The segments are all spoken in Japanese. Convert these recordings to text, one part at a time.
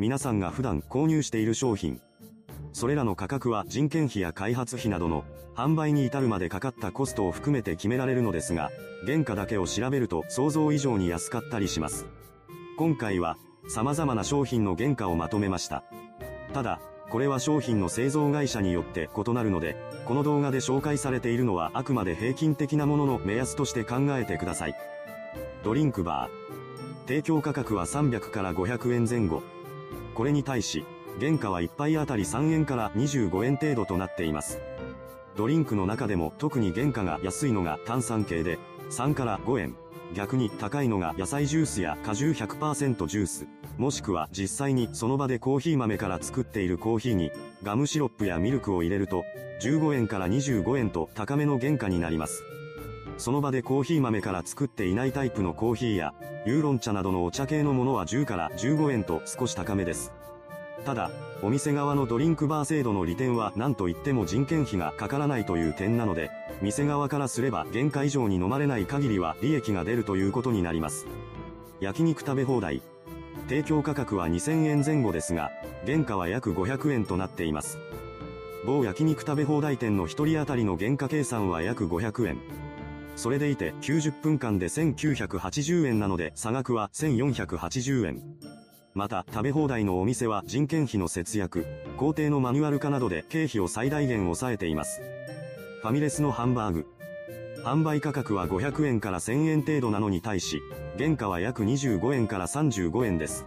皆さんが普段購入している商品。それらの価格は人件費や開発費などの販売に至るまでかかったコストを含めて決められるのですが、原価だけを調べると想像以上に安かったりします。今回は様々な商品の原価をまとめました。ただ、これは商品の製造会社によって異なるので、この動画で紹介されているのはあくまで平均的なものの目安として考えてください。ドリンクバー。提供価格は300から500円前後。これに対し、原価は1杯あたり3円から25円程度となっています。ドリンクの中でも特に原価が安いのが炭酸系で、3から5円。逆に高いのが野菜ジュースや果汁100%ジュース。もしくは実際にその場でコーヒー豆から作っているコーヒーにガムシロップやミルクを入れると15円から25円と高めの原価になります。その場でコーヒー豆から作っていないタイプのコーヒーやユーロン茶などのお茶系のものは10から15円と少し高めです。ただ、お店側のドリンクバー制度の利点は何と言っても人件費がかからないという点なので、店側からすれば原価以上に飲まれない限りは利益が出るということになります。焼肉食べ放題。提供価格は2000円前後ですが、原価は約500円となっています。某焼肉食べ放題店の1人当たりの原価計算は約500円。それでいて90分間で1980円なので差額は1480円。また、食べ放題のお店は人件費の節約、工程のマニュアル化などで経費を最大限抑えています。ファミレスのハンバーグ。販売価格は500円から1000円程度なのに対し、原価は約25円から35円です。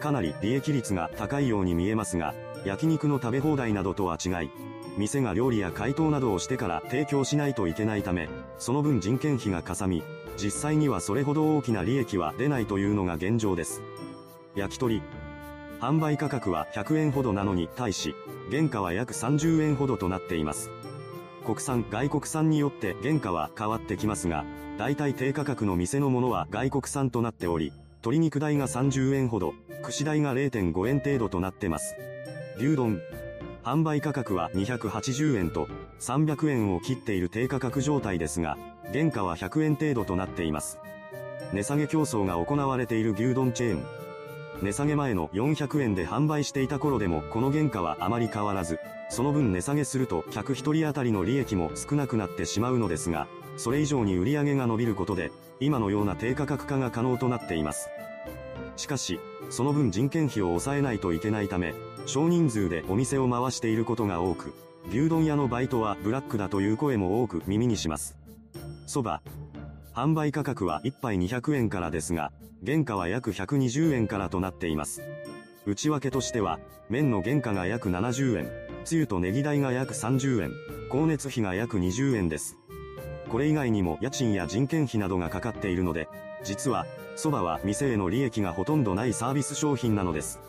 かなり利益率が高いように見えますが、焼肉の食べ放題などとは違い、店が料理や解凍などをしてから提供しないといけないため、その分人件費がかさみ、実際にはそれほど大きな利益は出ないというのが現状です。焼き鳥。販売価格は100円ほどなのに対し、原価は約30円ほどとなっています。国産、外国産によって原価は変わってきますが、大体低価格の店のものは外国産となっており、鶏肉代が30円ほど、串代が0.5円程度となってます。牛丼。販売価格は280円と300円を切っている低価格状態ですが、原価は100円程度となっています。値下げ競争が行われている牛丼チェーン。値下げ前の400円で販売していた頃でもこの原価はあまり変わらず、その分値下げすると客1人当たりの利益も少なくなってしまうのですが、それ以上に売り上げが伸びることで、今のような低価格化が可能となっています。しかし、その分人件費を抑えないといけないため、少人数でお店を回していることが多く、牛丼屋のバイトはブラックだという声も多く耳にします。蕎麦、販売価格は1杯200円からですが、原価は約120円からとなっています。内訳としては、麺の原価が約70円、つゆとネギ代が約30円、光熱費が約20円です。これ以外にも家賃や人件費などがかかっているので、実は、蕎麦は店への利益がほとんどないサービス商品なのです。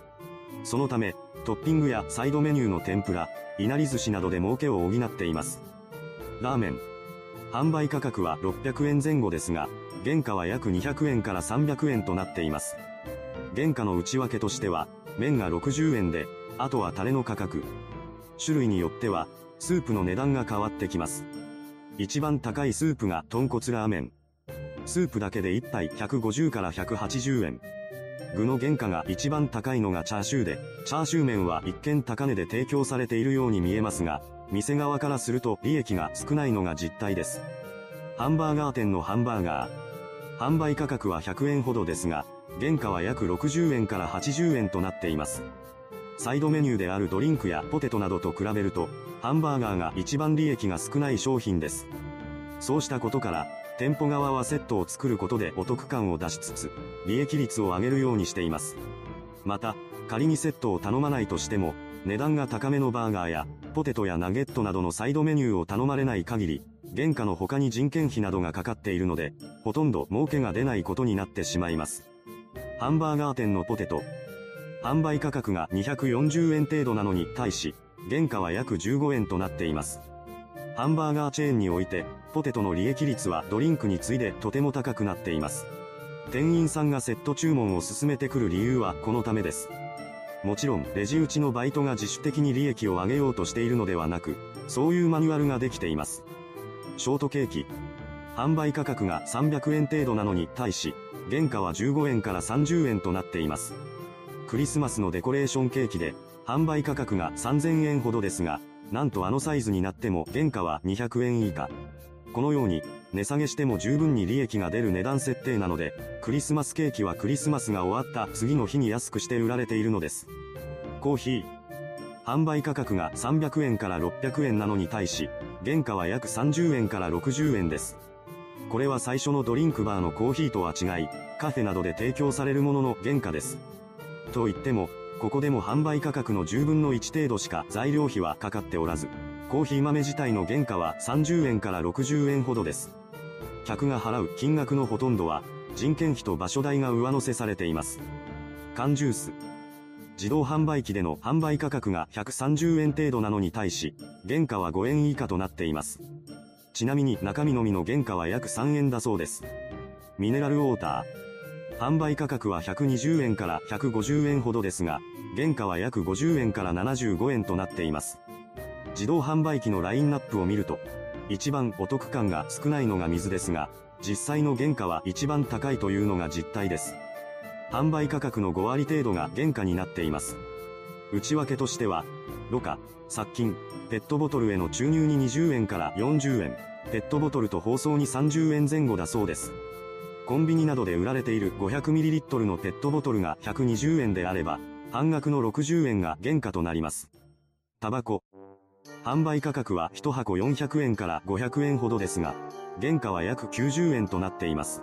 そのため、トッピングやサイドメニューの天ぷら、いなり寿司などで儲けを補っています。ラーメン。販売価格は600円前後ですが、原価は約200円から300円となっています。原価の内訳としては、麺が60円で、あとはタレの価格。種類によっては、スープの値段が変わってきます。一番高いスープが豚骨ラーメン。スープだけで1杯150から180円。具の原価が一番高いのがチャーシューで、チャーシュー麺は一見高値で提供されているように見えますが、店側からすると利益が少ないのが実態です。ハンバーガー店のハンバーガー。販売価格は100円ほどですが、原価は約60円から80円となっています。サイドメニューであるドリンクやポテトなどと比べると、ハンバーガーが一番利益が少ない商品です。そうしたことから、店舗側はセットを作ることでお得感を出しつつ、利益率を上げるようにしています。また、仮にセットを頼まないとしても、値段が高めのバーガーや、ポテトやナゲットなどのサイドメニューを頼まれない限り、原価の他に人件費などがかかっているので、ほとんど儲けが出ないことになってしまいます。ハンバーガー店のポテト。販売価格が240円程度なのに対し、原価は約15円となっています。ハンバーガーチェーンにおいて、ポテトの利益率はドリンクに次いでとても高くなっています。店員さんがセット注文を進めてくる理由はこのためです。もちろん、レジ打ちのバイトが自主的に利益を上げようとしているのではなく、そういうマニュアルができています。ショートケーキ。販売価格が300円程度なのに対し、原価は15円から30円となっています。クリスマスのデコレーションケーキで、販売価格が3000円ほどですが、なんとあのサイズになっても原価は200円以下。このように、値下げしても十分に利益が出る値段設定なので、クリスマスケーキはクリスマスが終わった次の日に安くして売られているのです。コーヒー。販売価格が300円から600円なのに対し、原価は約30円から60円です。これは最初のドリンクバーのコーヒーとは違い、カフェなどで提供されるものの原価です。と言っても、ここでも販売価格の10分の1程度しか材料費はかかっておらず、コーヒー豆自体の原価は30円から60円ほどです。客が払う金額のほとんどは、人件費と場所代が上乗せされています。缶ジュース。自動販売機での販売価格が130円程度なのに対し、原価は5円以下となっています。ちなみに中身のみの原価は約3円だそうです。ミネラルウォーター。販売価格は120円から150円ほどですが、原価は約50円から75円となっています。自動販売機のラインナップを見ると、一番お得感が少ないのが水ですが、実際の原価は一番高いというのが実態です。販売価格の5割程度が原価になっています。内訳としては、ろ過、殺菌、ペットボトルへの注入に20円から40円、ペットボトルと包装に30円前後だそうです。コンビニなどで売られている 500ml のペットボトルが120円であれば、半額の60円が原価となります。タバコ。販売価格は1箱400円から500円ほどですが、原価は約90円となっています。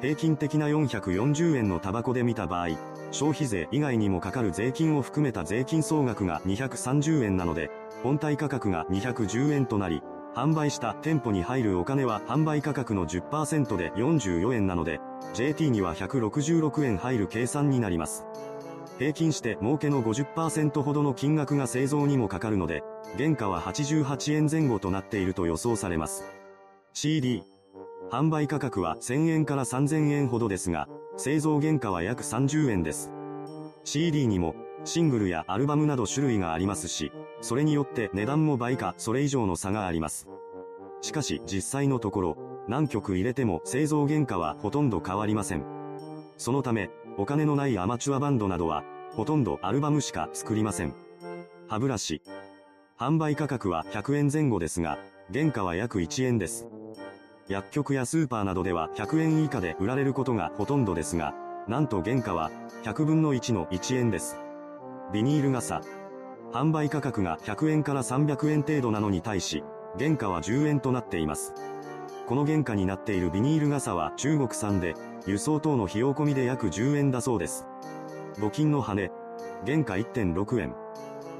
平均的な440円のタバコで見た場合、消費税以外にもかかる税金を含めた税金総額が230円なので、本体価格が210円となり、販売した店舗に入るお金は販売価格の10%で44円なので、JT には166円入る計算になります。平均して儲けの50%ほどの金額が製造にもかかるので、原価は88円前後となっていると予想されます。CD 販売価格は1000円から3000円ほどですが、製造原価は約30円です。CD にも、シングルやアルバムなど種類がありますし、それによって値段も倍かそれ以上の差があります。しかし実際のところ、何曲入れても製造原価はほとんど変わりません。そのため、お金のないアマチュアバンドなどは、ほとんどアルバムしか作りません。歯ブラシ。販売価格は100円前後ですが、原価は約1円です。薬局やスーパーなどでは100円以下で売られることがほとんどですが、なんと原価は100分の1の1円です。ビニール傘。販売価格が100円から300円程度なのに対し、原価は10円となっています。この原価になっているビニール傘は中国産で、輸送等の費用込みで約10円だそうです。募金の羽。原価1.6円。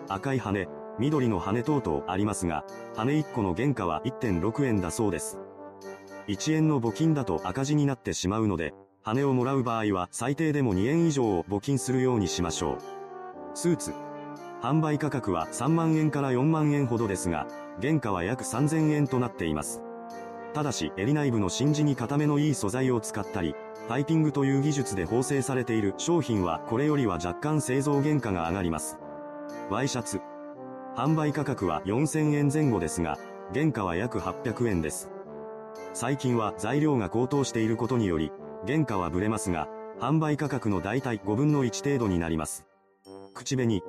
赤い羽、緑の羽等々ありますが、羽1個の原価は1.6円だそうです。1円の募金だと赤字になってしまうので、羽をもらう場合は最低でも2円以上を募金するようにしましょう。スーツ。販売価格は3万円から4万円ほどですが、原価は約3000円となっています。ただし、襟内部の真珠に固めのいい素材を使ったり、タイピングという技術で縫製されている商品はこれよりは若干製造原価が上がります。ワイシャツ。販売価格は4000円前後ですが、原価は約800円です。最近は材料が高騰していることにより、原価はブレますが、販売価格の大体5分の1程度になります。口紅。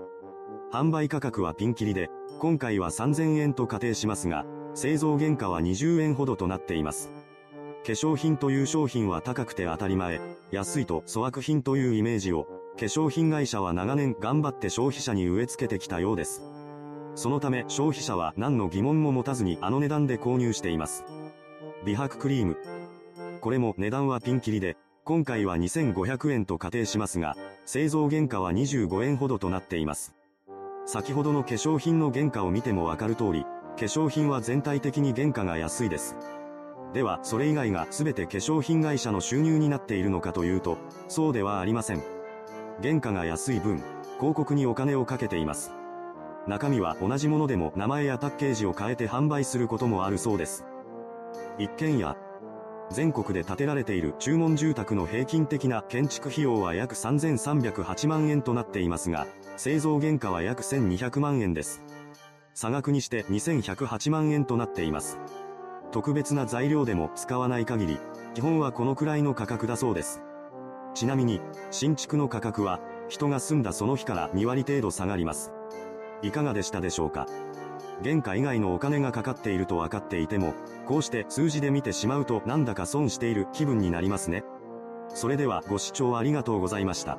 販売価格はピンキリで、今回は3000円と仮定しますが、製造原価は20円ほどとなっています。化粧品という商品は高くて当たり前、安いと粗悪品というイメージを、化粧品会社は長年頑張って消費者に植え付けてきたようです。そのため消費者は何の疑問も持たずにあの値段で購入しています。美白クリーム。これも値段はピンキリで、今回は2500円と仮定しますが、製造原価は25円ほどとなっています。先ほどの化粧品の原価を見てもわかる通り、化粧品は全体的に原価が安いです。では、それ以外が全て化粧品会社の収入になっているのかというと、そうではありません。原価が安い分、広告にお金をかけています。中身は同じものでも名前やパッケージを変えて販売することもあるそうです。一軒家。全国で建てられている注文住宅の平均的な建築費用は約3308万円となっていますが、製造原価は約1200万円です。差額にして2108万円となっています。特別な材料でも使わない限り、基本はこのくらいの価格だそうです。ちなみに、新築の価格は、人が住んだその日から2割程度下がります。いかがでしたでしょうか？原価以外のお金がかかっていると分かっていても、こうして数字で見てしまうとなんだか損している気分になりますね。それではご視聴ありがとうございました。